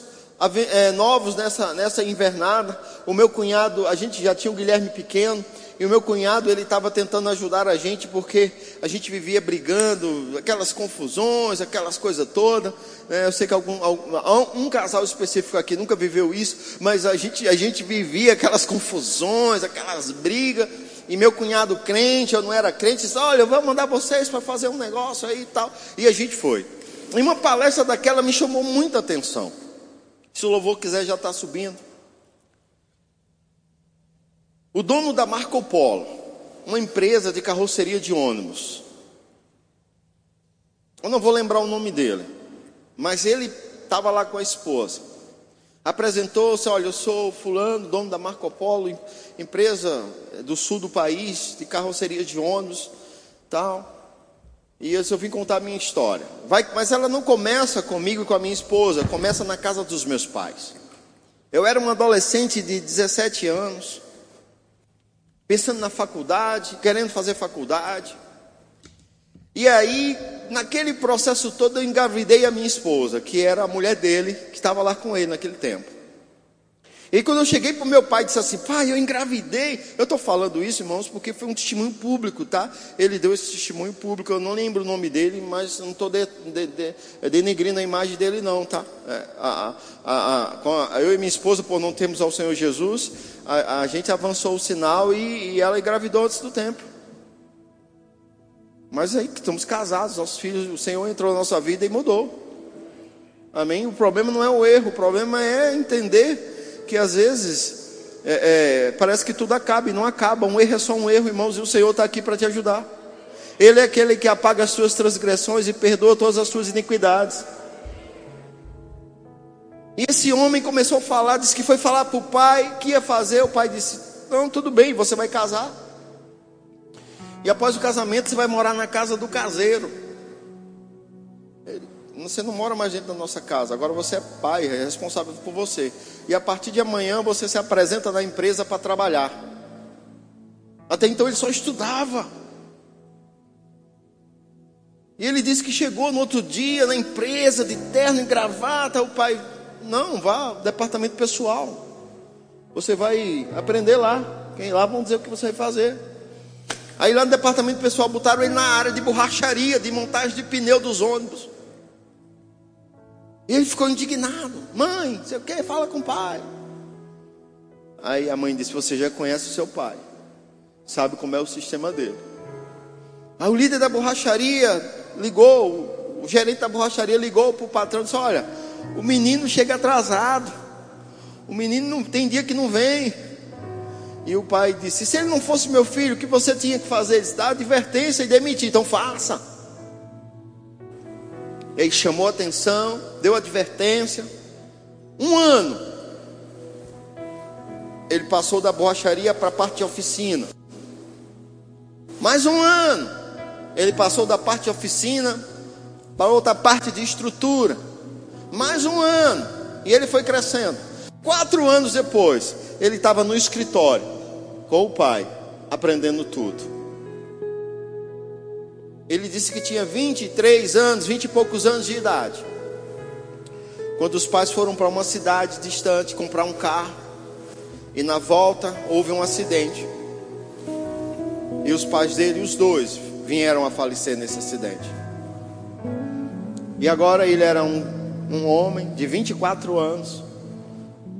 Speaker 1: é, novos nessa, nessa invernada. O meu cunhado, a gente já tinha o Guilherme pequeno, e o meu cunhado, ele estava tentando ajudar a gente porque a gente vivia brigando, aquelas confusões, aquelas coisas todas. Né? Eu sei que algum, algum, um casal específico aqui nunca viveu isso, mas a gente, a gente vivia aquelas confusões, aquelas brigas. E meu cunhado crente, eu não era crente, disse: Olha, eu vou mandar vocês para fazer um negócio aí e tal. E a gente foi. E uma palestra daquela me chamou muita atenção. Se o louvor quiser, já está subindo. O dono da Marco Polo, uma empresa de carroceria de ônibus. Eu não vou lembrar o nome dele, mas ele estava lá com a esposa. Apresentou-se, olha, eu sou fulano, dono da Marco Polo, empresa do sul do país, de carroceria de ônibus, tal. E eu, eu vim contar a minha história. Vai, mas ela não começa comigo e com a minha esposa, começa na casa dos meus pais. Eu era um adolescente de 17 anos, pensando na faculdade, querendo fazer faculdade. E aí, naquele processo todo, eu engravidei a minha esposa, que era a mulher dele, que estava lá com ele naquele tempo. E quando eu cheguei para o meu pai, disse assim: Pai, eu engravidei. Eu estou falando isso, irmãos, porque foi um testemunho público, tá? Ele deu esse testemunho público. Eu não lembro o nome dele, mas não estou de, de, de, denegrindo a imagem dele, não, tá? É, a, a, a, eu e minha esposa, por não termos ao Senhor Jesus, a, gente avançou o sinal e, e ela engravidou antes do tempo. Mas aí estamos casados, nossos filhos, o Senhor entrou na nossa vida e mudou. Amém? O problema não é o erro, o problema é entender que às vezes é, é, parece que tudo acaba e não acaba. Um erro é só um erro, irmãos, e o Senhor está aqui para te ajudar. Ele é aquele que apaga as suas transgressões e perdoa todas as suas iniquidades. E esse homem começou a falar, disse que foi falar para o pai que ia fazer. O pai disse: Não, tudo bem, você vai casar. E após o casamento, você vai morar na casa do caseiro. Você não mora mais dentro da nossa casa, agora você é pai, é responsável por você. E a partir de amanhã você se apresenta na empresa para trabalhar. Até então ele só estudava. E ele disse que chegou no outro dia na empresa de terno e gravata. O pai, não, vá, departamento pessoal. Você vai aprender lá. Quem lá vão dizer o que você vai fazer. Aí lá no departamento pessoal botaram ele na área de borracharia, de montagem de pneu dos ônibus. E ele ficou indignado. Mãe, você quer? Fala com o pai. Aí a mãe disse: Você já conhece o seu pai, sabe como é o sistema dele. Aí o líder da borracharia ligou, o gerente da borracharia ligou para o patrão e disse: Olha, o menino chega atrasado, o menino não tem dia que não vem. E o pai disse: Se ele não fosse meu filho, o que você tinha que fazer? Ele disse: Dar advertência e demitir. Então faça. Ele chamou atenção, deu advertência. Um ano. Ele passou da borracharia para a parte de oficina. Mais um ano. Ele passou da parte de oficina para outra parte de estrutura. Mais um ano. E ele foi crescendo. Quatro anos depois, ele estava no escritório com o pai, aprendendo tudo. Ele disse que tinha 23 anos, 20 e poucos anos de idade. Quando os pais foram para uma cidade distante comprar um carro, e na volta houve um acidente. E os pais dele, os dois, vieram a falecer nesse acidente. E agora ele era um, um homem de 24 anos,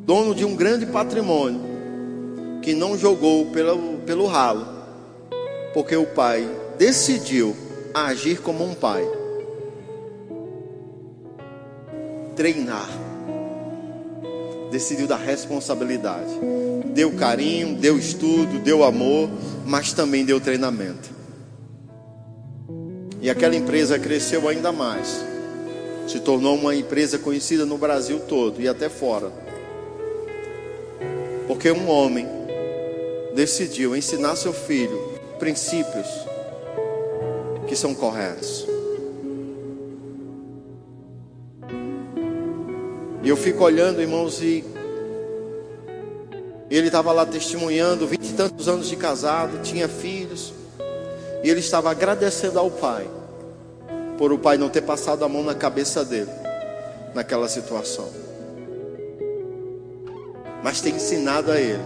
Speaker 1: dono de um grande patrimônio, que não jogou pelo, pelo ralo, porque o pai decidiu agir como um pai. Treinar. Decidiu dar responsabilidade. Deu carinho, deu estudo, deu amor, mas também deu treinamento. E aquela empresa cresceu ainda mais. Se tornou uma empresa conhecida no Brasil todo e até fora. Porque um homem decidiu ensinar seu filho princípios que são corretos. E eu fico olhando, irmãos, e ele estava lá testemunhando, vinte e tantos anos de casado, tinha filhos, e ele estava agradecendo ao pai, por o pai não ter passado a mão na cabeça dele, naquela situação, mas tem ensinado a ele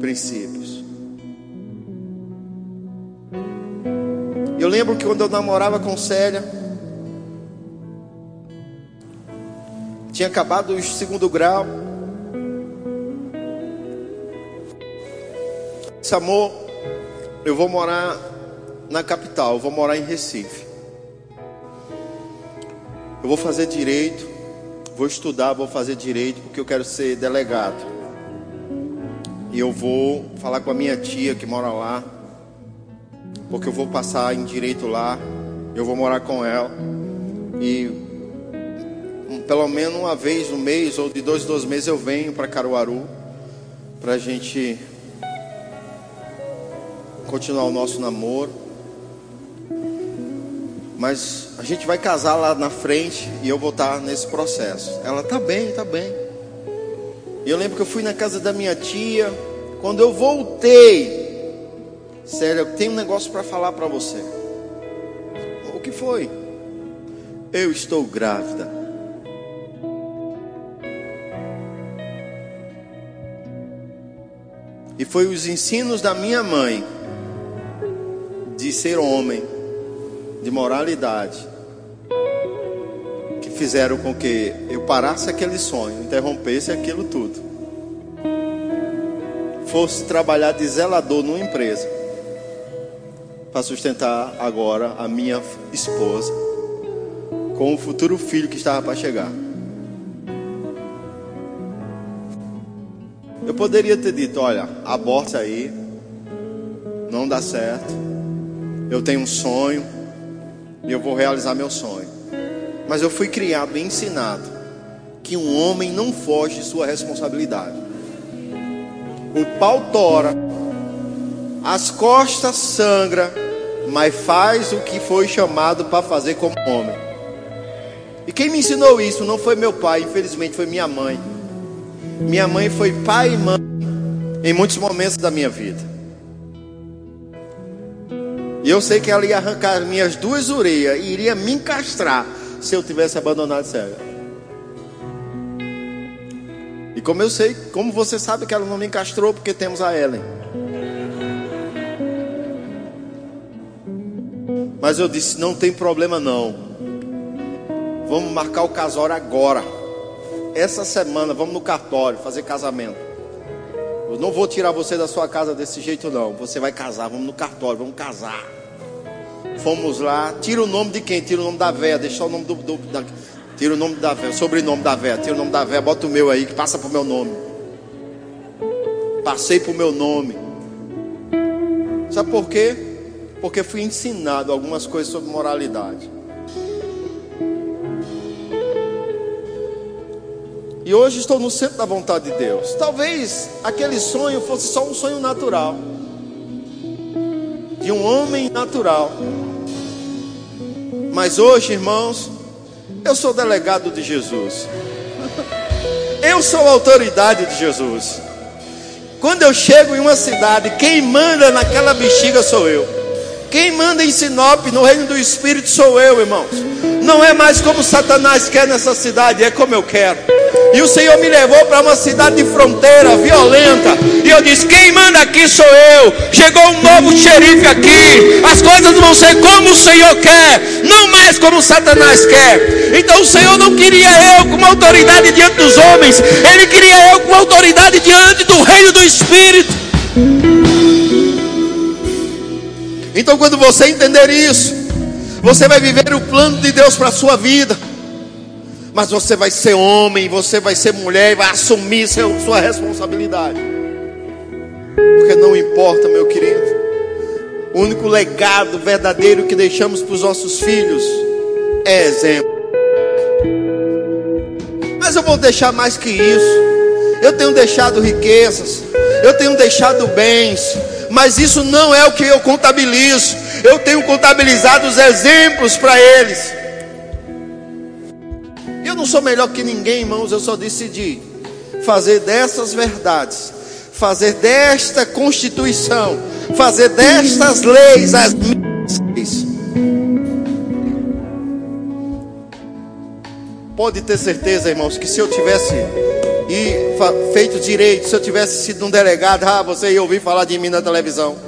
Speaker 1: princípios. Eu lembro que quando eu namorava com Célia, tinha acabado o segundo grau. Disse, amor, eu vou morar na capital, eu vou morar em Recife. Eu vou fazer direito, vou estudar, vou fazer direito, porque eu quero ser delegado. E eu vou falar com a minha tia que mora lá porque eu vou passar em direito lá, eu vou morar com ela e pelo menos uma vez no mês ou de dois em dois meses eu venho para Caruaru para a gente continuar o nosso namoro. Mas a gente vai casar lá na frente e eu vou estar nesse processo. Ela tá bem, tá bem. Eu lembro que eu fui na casa da minha tia. Quando eu voltei, Sério, eu tenho um negócio para falar para você. O que foi? Eu estou grávida. E foi os ensinos da minha mãe de ser homem, de moralidade, fizeram com que eu parasse aquele sonho, interrompesse aquilo tudo. Fosse trabalhar de zelador numa empresa para sustentar agora a minha esposa com o futuro filho que estava para chegar. Eu poderia ter dito: olha, aborta aí, não dá certo. Eu tenho um sonho e eu vou realizar meu sonho. Mas eu fui criado e ensinado que um homem não foge de sua responsabilidade. O pau tora, as costas sangra, mas faz o que foi chamado para fazer como homem. E quem me ensinou isso não foi meu pai, infelizmente foi minha mãe. Minha mãe foi pai e mãe em muitos momentos da minha vida. E eu sei que ela ia arrancar as minhas duas orelhas e iria me encastrar se eu tivesse abandonado cega. E como eu sei, como você sabe que ela não me encastrou, porque temos a Ellen. Mas eu disse: não tem problema não. Vamos marcar o casório agora. Essa semana, vamos no cartório fazer casamento. Eu não vou tirar você da sua casa desse jeito, não. Você vai casar, vamos no cartório, vamos casar. Fomos lá, tira o nome de quem? Tira o nome da véia, deixa o nome do. do da, tira o nome da véia, sobrenome da véia, tira o nome da véia, bota o meu aí, que passa pro meu nome. Passei pro meu nome. Sabe por quê? Porque fui ensinado algumas coisas sobre moralidade. E hoje estou no centro da vontade de Deus. Talvez aquele sonho fosse só um sonho natural. De um homem natural. Mas hoje, irmãos, eu sou delegado de Jesus. Eu sou autoridade de Jesus. Quando eu chego em uma cidade, quem manda naquela bexiga sou eu. Quem manda em Sinop, no reino do Espírito, sou eu, irmãos. Não é mais como Satanás quer nessa cidade, é como eu quero. E o Senhor me levou para uma cidade de fronteira, violenta. E eu disse: Quem manda aqui sou eu. Chegou um novo xerife aqui. As coisas vão ser como o Senhor quer, não mais como Satanás quer. Então o Senhor não queria eu com autoridade diante dos homens, Ele queria eu com autoridade diante do reino do Espírito. Então, quando você entender isso, você vai viver o plano de Deus para a sua vida. Mas você vai ser homem, você vai ser mulher e vai assumir seu, sua responsabilidade. Porque não importa, meu querido. O único legado verdadeiro que deixamos para os nossos filhos é exemplo. Mas eu vou deixar mais que isso. Eu tenho deixado riquezas, eu tenho deixado bens, mas isso não é o que eu contabilizo. Eu tenho contabilizado os exemplos para eles não sou melhor que ninguém, irmãos, eu só decidi fazer dessas verdades, fazer desta constituição, fazer destas leis as minhas leis. Pode ter certeza, irmãos, que se eu tivesse feito direito, se eu tivesse sido um delegado, ah, você ia ouvir falar de mim na televisão,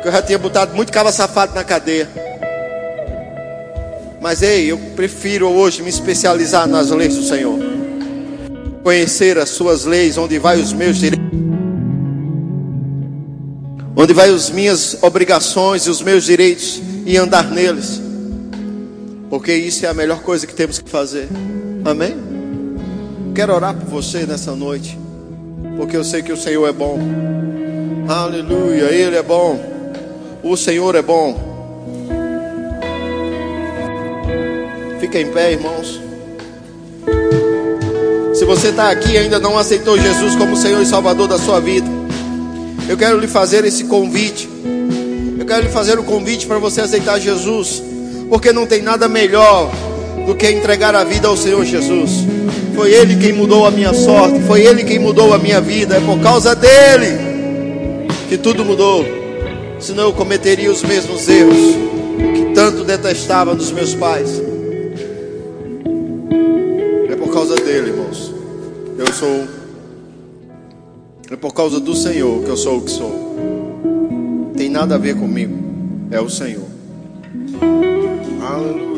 Speaker 1: que eu já tinha botado muito cava safado na cadeia. Mas ei, eu prefiro hoje me especializar nas leis do Senhor. Conhecer as suas leis, onde vai os meus direitos. Onde vai as minhas obrigações e os meus direitos e andar neles. Porque isso é a melhor coisa que temos que fazer. Amém? Quero orar por você nessa noite. Porque eu sei que o Senhor é bom. Aleluia, Ele é bom. O Senhor é bom. Fica em pé, irmãos. Se você está aqui e ainda não aceitou Jesus como Senhor e Salvador da sua vida, eu quero lhe fazer esse convite. Eu quero lhe fazer o convite para você aceitar Jesus, porque não tem nada melhor do que entregar a vida ao Senhor Jesus. Foi Ele quem mudou a minha sorte, foi Ele quem mudou a minha vida, é por causa dele que tudo mudou. Senão eu cometeria os mesmos erros que tanto detestava dos meus pais. Eu sou. É por causa do Senhor que eu sou o que sou. Tem nada a ver comigo. É o Senhor. Aleluia.